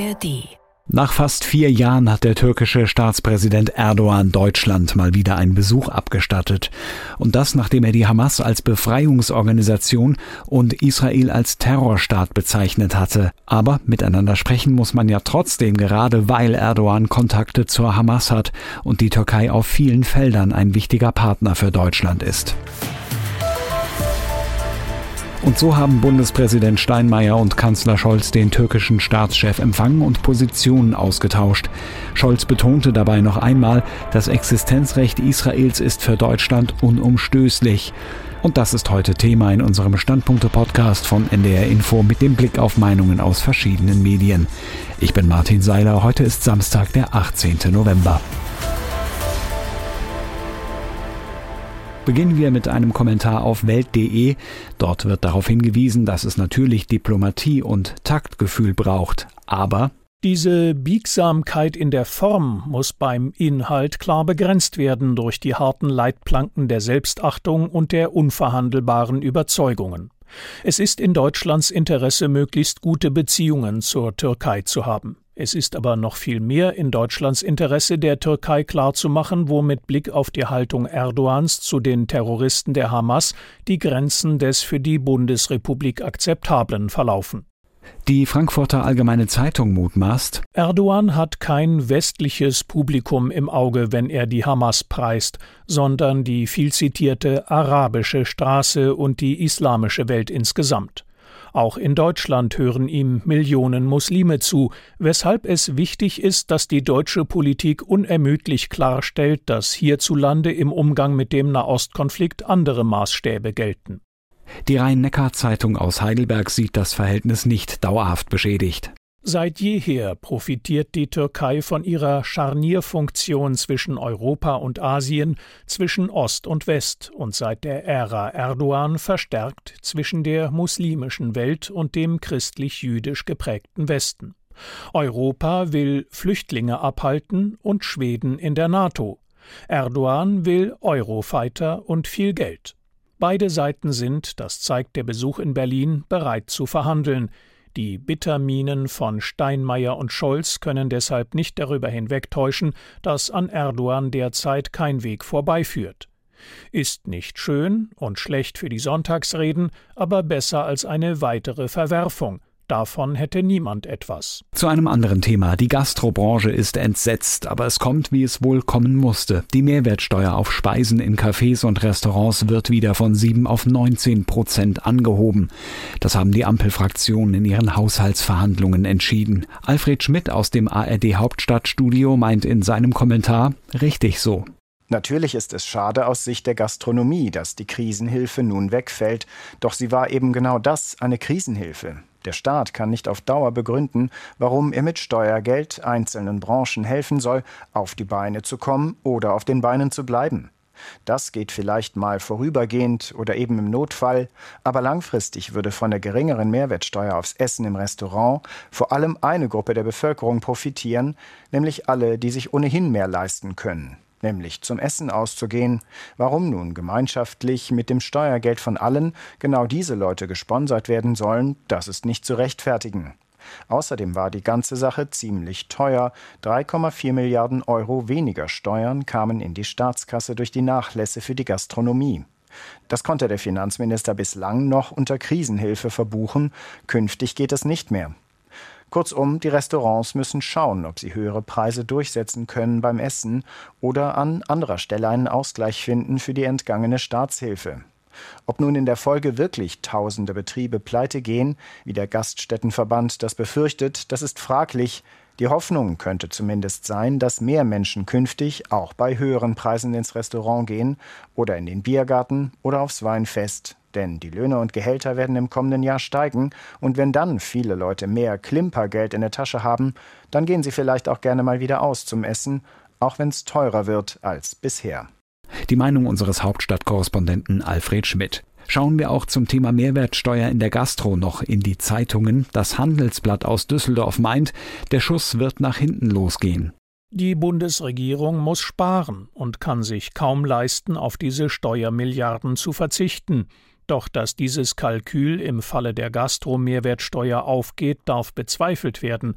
ARD nach fast vier Jahren hat der türkische Staatspräsident Erdogan Deutschland mal wieder einen Besuch abgestattet. Und das, nachdem er die Hamas als Befreiungsorganisation und Israel als Terrorstaat bezeichnet hatte. Aber miteinander sprechen muss man ja trotzdem, gerade weil Erdogan Kontakte zur Hamas hat und die Türkei auf vielen Feldern ein wichtiger Partner für Deutschland ist. Und so haben Bundespräsident Steinmeier und Kanzler Scholz den türkischen Staatschef empfangen und Positionen ausgetauscht. Scholz betonte dabei noch einmal, das Existenzrecht Israels ist für Deutschland unumstößlich. Und das ist heute Thema in unserem Standpunkte-Podcast von NDR Info mit dem Blick auf Meinungen aus verschiedenen Medien. Ich bin Martin Seiler, heute ist Samstag, der 18. November. Beginnen wir mit einem Kommentar auf Welt.de. Dort wird darauf hingewiesen, dass es natürlich Diplomatie und Taktgefühl braucht, aber diese Biegsamkeit in der Form muss beim Inhalt klar begrenzt werden durch die harten Leitplanken der Selbstachtung und der unverhandelbaren Überzeugungen. Es ist in Deutschlands Interesse, möglichst gute Beziehungen zur Türkei zu haben. Es ist aber noch viel mehr in Deutschlands Interesse, der Türkei klarzumachen, wo mit Blick auf die Haltung Erdogans zu den Terroristen der Hamas die Grenzen des für die Bundesrepublik Akzeptablen verlaufen. Die Frankfurter Allgemeine Zeitung mutmaßt, Erdogan hat kein westliches Publikum im Auge, wenn er die Hamas preist, sondern die vielzitierte arabische Straße und die islamische Welt insgesamt. Auch in Deutschland hören ihm Millionen Muslime zu, weshalb es wichtig ist, dass die deutsche Politik unermüdlich klarstellt, dass hierzulande im Umgang mit dem Nahostkonflikt andere Maßstäbe gelten. Die Rhein-Neckar-Zeitung aus Heidelberg sieht das Verhältnis nicht dauerhaft beschädigt. Seit jeher profitiert die Türkei von ihrer Scharnierfunktion zwischen Europa und Asien, zwischen Ost und West und seit der Ära Erdogan verstärkt zwischen der muslimischen Welt und dem christlich-jüdisch geprägten Westen. Europa will Flüchtlinge abhalten und Schweden in der NATO. Erdogan will Eurofighter und viel Geld. Beide Seiten sind, das zeigt der Besuch in Berlin, bereit zu verhandeln. Die Bitterminen von Steinmeier und Scholz können deshalb nicht darüber hinwegtäuschen, dass an Erdogan derzeit kein Weg vorbeiführt. Ist nicht schön und schlecht für die Sonntagsreden, aber besser als eine weitere Verwerfung, Davon hätte niemand etwas. Zu einem anderen Thema. Die Gastrobranche ist entsetzt, aber es kommt, wie es wohl kommen musste. Die Mehrwertsteuer auf Speisen in Cafés und Restaurants wird wieder von 7 auf 19 Prozent angehoben. Das haben die Ampelfraktionen in ihren Haushaltsverhandlungen entschieden. Alfred Schmidt aus dem ARD Hauptstadtstudio meint in seinem Kommentar, richtig so. Natürlich ist es schade aus Sicht der Gastronomie, dass die Krisenhilfe nun wegfällt, doch sie war eben genau das, eine Krisenhilfe. Der Staat kann nicht auf Dauer begründen, warum er mit Steuergeld einzelnen Branchen helfen soll, auf die Beine zu kommen oder auf den Beinen zu bleiben. Das geht vielleicht mal vorübergehend oder eben im Notfall, aber langfristig würde von der geringeren Mehrwertsteuer aufs Essen im Restaurant vor allem eine Gruppe der Bevölkerung profitieren, nämlich alle, die sich ohnehin mehr leisten können nämlich zum Essen auszugehen. Warum nun gemeinschaftlich mit dem Steuergeld von allen genau diese Leute gesponsert werden sollen, das ist nicht zu rechtfertigen. Außerdem war die ganze Sache ziemlich teuer. 3,4 Milliarden Euro weniger Steuern kamen in die Staatskasse durch die Nachlässe für die Gastronomie. Das konnte der Finanzminister bislang noch unter Krisenhilfe verbuchen, künftig geht es nicht mehr. Kurzum, die Restaurants müssen schauen, ob sie höhere Preise durchsetzen können beim Essen oder an anderer Stelle einen Ausgleich finden für die entgangene Staatshilfe. Ob nun in der Folge wirklich tausende Betriebe pleite gehen, wie der Gaststättenverband das befürchtet, das ist fraglich. Die Hoffnung könnte zumindest sein, dass mehr Menschen künftig auch bei höheren Preisen ins Restaurant gehen oder in den Biergarten oder aufs Weinfest. Denn die Löhne und Gehälter werden im kommenden Jahr steigen, und wenn dann viele Leute mehr Klimpergeld in der Tasche haben, dann gehen sie vielleicht auch gerne mal wieder aus zum Essen, auch wenn es teurer wird als bisher. Die Meinung unseres Hauptstadtkorrespondenten Alfred Schmidt. Schauen wir auch zum Thema Mehrwertsteuer in der Gastro noch in die Zeitungen. Das Handelsblatt aus Düsseldorf meint, der Schuss wird nach hinten losgehen. Die Bundesregierung muss sparen und kann sich kaum leisten, auf diese Steuermilliarden zu verzichten. Doch dass dieses Kalkül im Falle der Gastro-Mehrwertsteuer aufgeht, darf bezweifelt werden.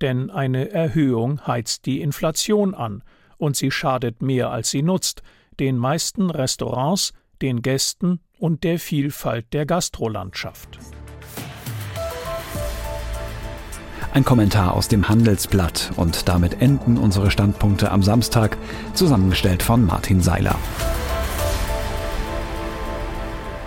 denn eine Erhöhung heizt die Inflation an und sie schadet mehr als sie nutzt, den meisten Restaurants, den Gästen und der Vielfalt der Gastrolandschaft. Ein Kommentar aus dem Handelsblatt und damit enden unsere Standpunkte am Samstag, zusammengestellt von Martin Seiler.